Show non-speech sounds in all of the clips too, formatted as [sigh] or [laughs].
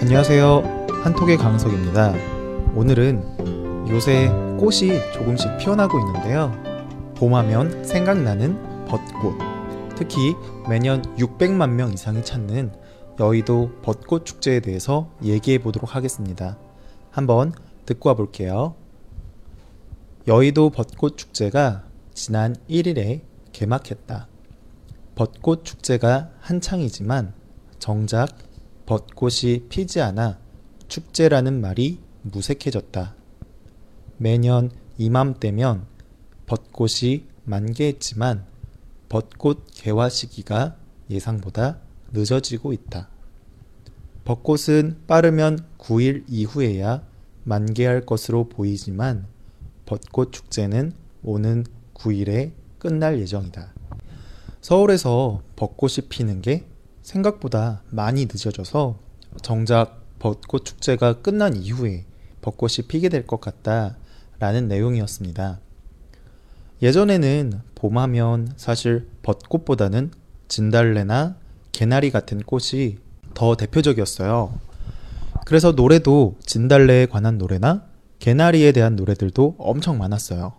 안녕하세요. 한톡의 강석입니다. 오늘은 요새 꽃이 조금씩 피어나고 있는데요. 봄하면 생각나는 벚꽃. 특히 매년 600만 명 이상이 찾는 여의도 벚꽃 축제에 대해서 얘기해 보도록 하겠습니다. 한번 듣고 와 볼게요. 여의도 벚꽃 축제가 지난 1일에 개막했다. 벚꽃 축제가 한창이지만 정작 벚꽃이 피지 않아 축제라는 말이 무색해졌다. 매년 이맘때면 벚꽃이 만개했지만 벚꽃 개화 시기가 예상보다 늦어지고 있다. 벚꽃은 빠르면 9일 이후에야 만개할 것으로 보이지만 벚꽃 축제는 오는 9일에 끝날 예정이다. 서울에서 벚꽃이 피는 게 생각보다 많이 늦어져서 정작 벚꽃 축제가 끝난 이후에 벚꽃이 피게 될 것 같다라는 내용이었습니다. 예전에는 봄하면 사실 벚꽃보다는 진달래나 개나리 같은 꽃이 더 대표적이었어요. 그래서 노래도 진달래에 관한 노래나 개나리에 대한 노래들도 엄청 많았어요.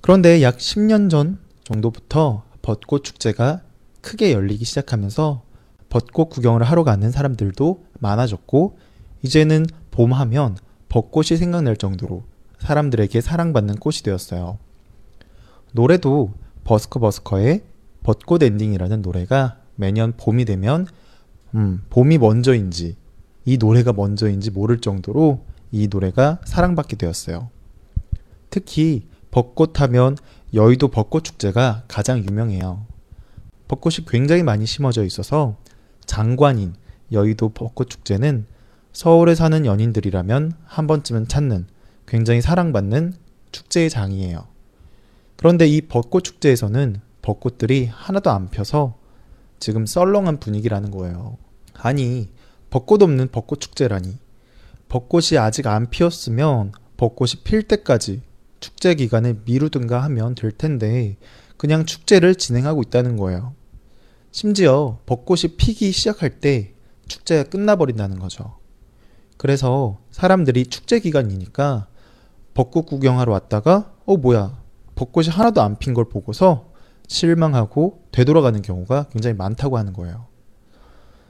그런데 약 10년 전 정도부터 벚꽃 축제가 크게 열리기 시작하면서 벚꽃 구경을 하러 가는 사람들도 많아졌고, 이제는 봄하면 벚꽃이 생각날 정도로 사람들에게 사랑받는 꽃이 되었어요. 노래도 버스커 버스커의 벚꽃 엔딩이라는 노래가 매년 봄이 되면 음, 봄이 먼저인지 이 노래가 먼저인지 모를 정도로 이 노래가 사랑받게 되었어요. 특히 벚꽃 하면 여의도 벚꽃 축제가 가장 유명해요. 벚꽃이 굉장히 많이 심어져 있어서 장관인 여의도 벚꽃 축제는 서울에 사는 연인들이라면 한 번쯤은 찾는 굉장히 사랑받는 축제의 장이에요. 그런데 이 벚꽃 축제에서는 벚꽃들이 하나도 안 펴서 지금 썰렁한 분위기라는 거예요. 아니, 벚꽃 없는 벚꽃 축제라니. 벚꽃이 아직 안 피었으면 벚꽃이 필 때까지 축제 기간을 미루든가 하면 될 텐데 그냥 축제를 진행하고 있다는 거예요. 심지어 벚꽃이 피기 시작할 때 축제가 끝나버린다는 거죠. 그래서 사람들이 축제 기간이니까 벚꽃 구경하러 왔다가 어 뭐야 벚꽃이 하나도 안 핀 걸 보고서 실망하고 되돌아가는 경우가 굉장히 많다고 하는 거예요.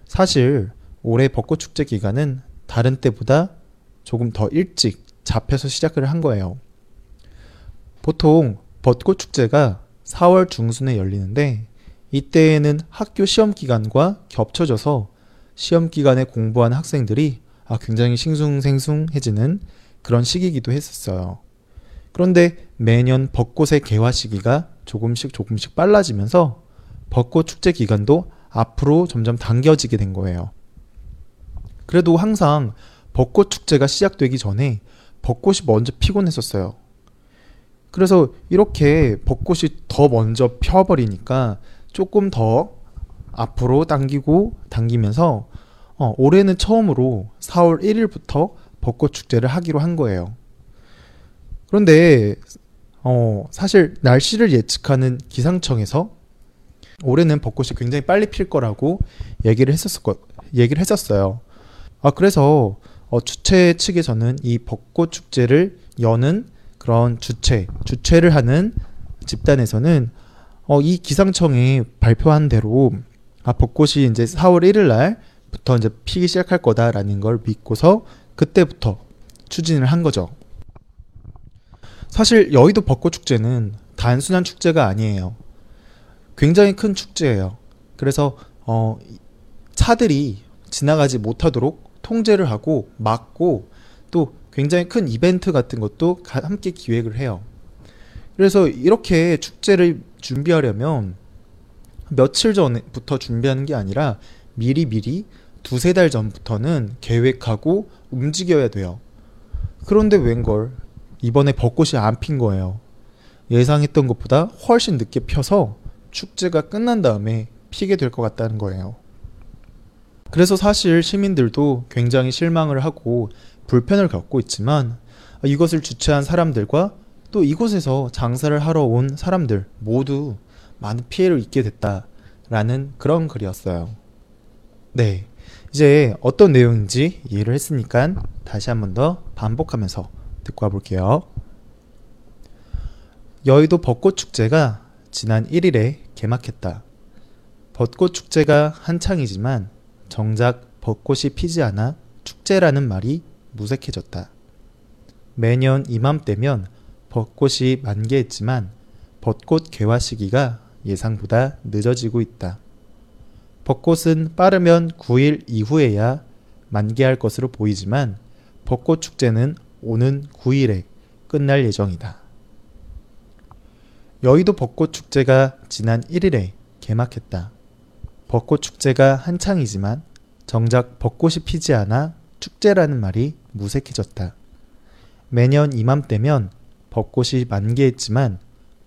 사실 올해 벚꽃 축제 기간은 다른 때보다 조금 더 일찍 잡혀서 시작을 한 거예요. 보통 벚꽃 축제가 4월 중순에 열리는데 이때에는 학교 시험 기간과 겹쳐져서 시험 기간에 공부한 학생들이 아, 굉장히 싱숭생숭해지는 그런 시기이기도 했었어요. 그런데 매년 벚꽃의 개화 시기가 조금씩 조금씩 빨라지면서 벚꽃 축제 기간도 앞으로 점점 당겨지게 된 거예요. 그래도 항상 벚꽃 축제가 시작되기 전에 벚꽃이 먼저 피곤 했었어요. 그래서 이렇게 벚꽃이 더 먼저 펴버리니까 조금 더 앞으로 당기고 당기면서 어, 올해는 처음으로 4월 1일부터 벚꽃 축제를 하기로 한 거예요. 그런데 어, 사실 날씨를 예측하는 기상청에서 올해는 벚꽃이 굉장히 빨리 필 거라고 얘기를 했었을 거, 얘기를 했었어요. 아 그래서 어, 주최 측에서는 이 벚꽃 축제를 여는 그런 주최, 주최를 하는 집단에서는 어, 이 기상청이 발표한 대로 아, 벚꽃이 이제 4월 1일 날부터 이제 피기 시작할 거다라는 걸 믿고서 그때부터 추진을 한 거죠. 사실 여의도 벚꽃 축제는 단순한 축제가 아니에요. 굉장히 큰 축제예요. 그래서 어, 차들이 지나가지 못하도록 통제를 하고 막고 또 굉장히 큰 이벤트 같은 것도 함께 기획을 해요. 그래서 이렇게 축제를 준비하려면 며칠 전부터 준비하는 게 아니라 미리 미리 두세 달 전부터는 계획하고 움직여야 돼요. 그런데 웬걸 이번에 벚꽃이 안 핀 거예요. 예상했던 것보다 훨씬 늦게 펴서 축제가 끝난 다음에 피게 될 것 같다는 거예요. 그래서 사실 시민들도 굉장히 실망을 하고 불편을 겪고 있지만 이것을 주최한 사람들과 또 이곳에서 장사를 하러 온 사람들 모두 많은 피해를 입게 됐다라는 그런 글이었어요. 네. 이제 어떤 내용인지 이해를 했으니까 다시 한 번 더 반복하면서 듣고 와볼게요. 여의도 벚꽃 축제가 지난 1일에 개막했다. 벚꽃 축제가 한창이지만 정작 벚꽃이 피지 않아 축제라는 말이 무색해졌다. 매년 이맘때면 벚꽃이 만개했지만 벚꽃 개화 시기가 예상보다 늦어지고 있다. 벚꽃은 빠르면 9일 이후에야 만개할 것으로 보이지만 벚꽃 축제는 오는 9일에 끝날 예정이다. 여의도 벚꽃 축제가 지난 1일에 개막했다. 벚꽃 축제가 한창이지만 정작 벚꽃이 피지 않아 축제라는 말이 무색해졌다. 매년 이맘때면 벚꽃이 만개했지만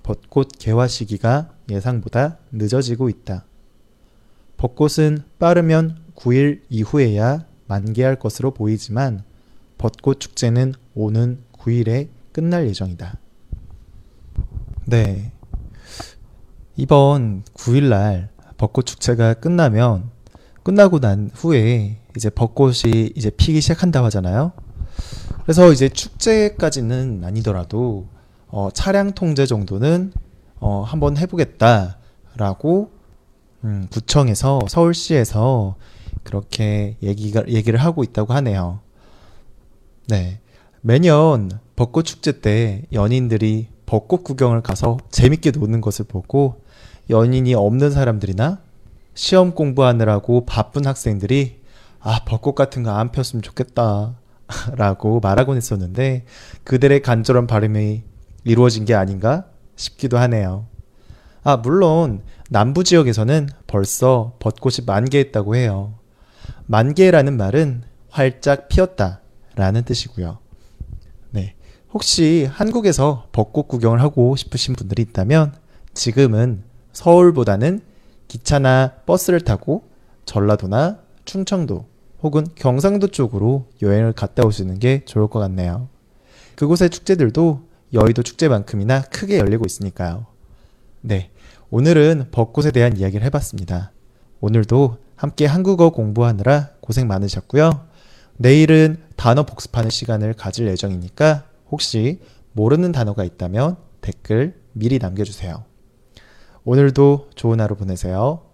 벚꽃 개화 시기가 예상보다 늦어지고 있다. 벚꽃은 빠르면 9일 이후에야 만개할 것으로 보이지만 벚꽃 축제는 오는 9일에 끝날 예정이다. 네. 이번 9일날 벚꽃 축제가 끝나면 끝나고 난 후에 이제 벚꽃이 이제 피기 시작한다고 하잖아요. 그래서 이제 축제까지는 아니더라도 어, 차량 통제 정도는 어, 한번 해보겠다라고 음, 구청에서 서울시에서 그렇게 얘기가 얘기를 하고 있다고 하네요. 네, 매년 벚꽃 축제 때 연인들이 벚꽃 구경을 가서 재밌게 노는 것을 보고 연인이 없는 사람들이나 시험 공부하느라고 바쁜 학생들이 아 벚꽃 같은 거 안 폈으면 좋겠다 [laughs] 라고 말하곤 했었는데 그들의 간절한 바람이 이루어진 게 아닌가 싶기도 하네요. 아, 물론 남부 지역에서는 벌써 벚꽃이 만개했다고 해요. 만개라는 말은 활짝 피었다 라는 뜻이고요. 네. 혹시 한국에서 벚꽃 구경을 하고 싶으신 분들이 있다면 지금은 서울보다는 기차나 버스를 타고 전라도나 충청도 혹은 경상도 쪽으로 여행을 갔다 오시는 게 좋을 것 같네요. 그곳의 축제들도 여의도 축제만큼이나 크게 열리고 있으니까요. 네. 오늘은 벚꽃에 대한 이야기를 해봤습니다. 오늘도 함께 한국어 공부하느라 고생 많으셨고요. 내일은 단어 복습하는 시간을 가질 예정이니까 혹시 모르는 단어가 있다면 댓글 미리 남겨주세요. 오늘도 좋은 하루 보내세요.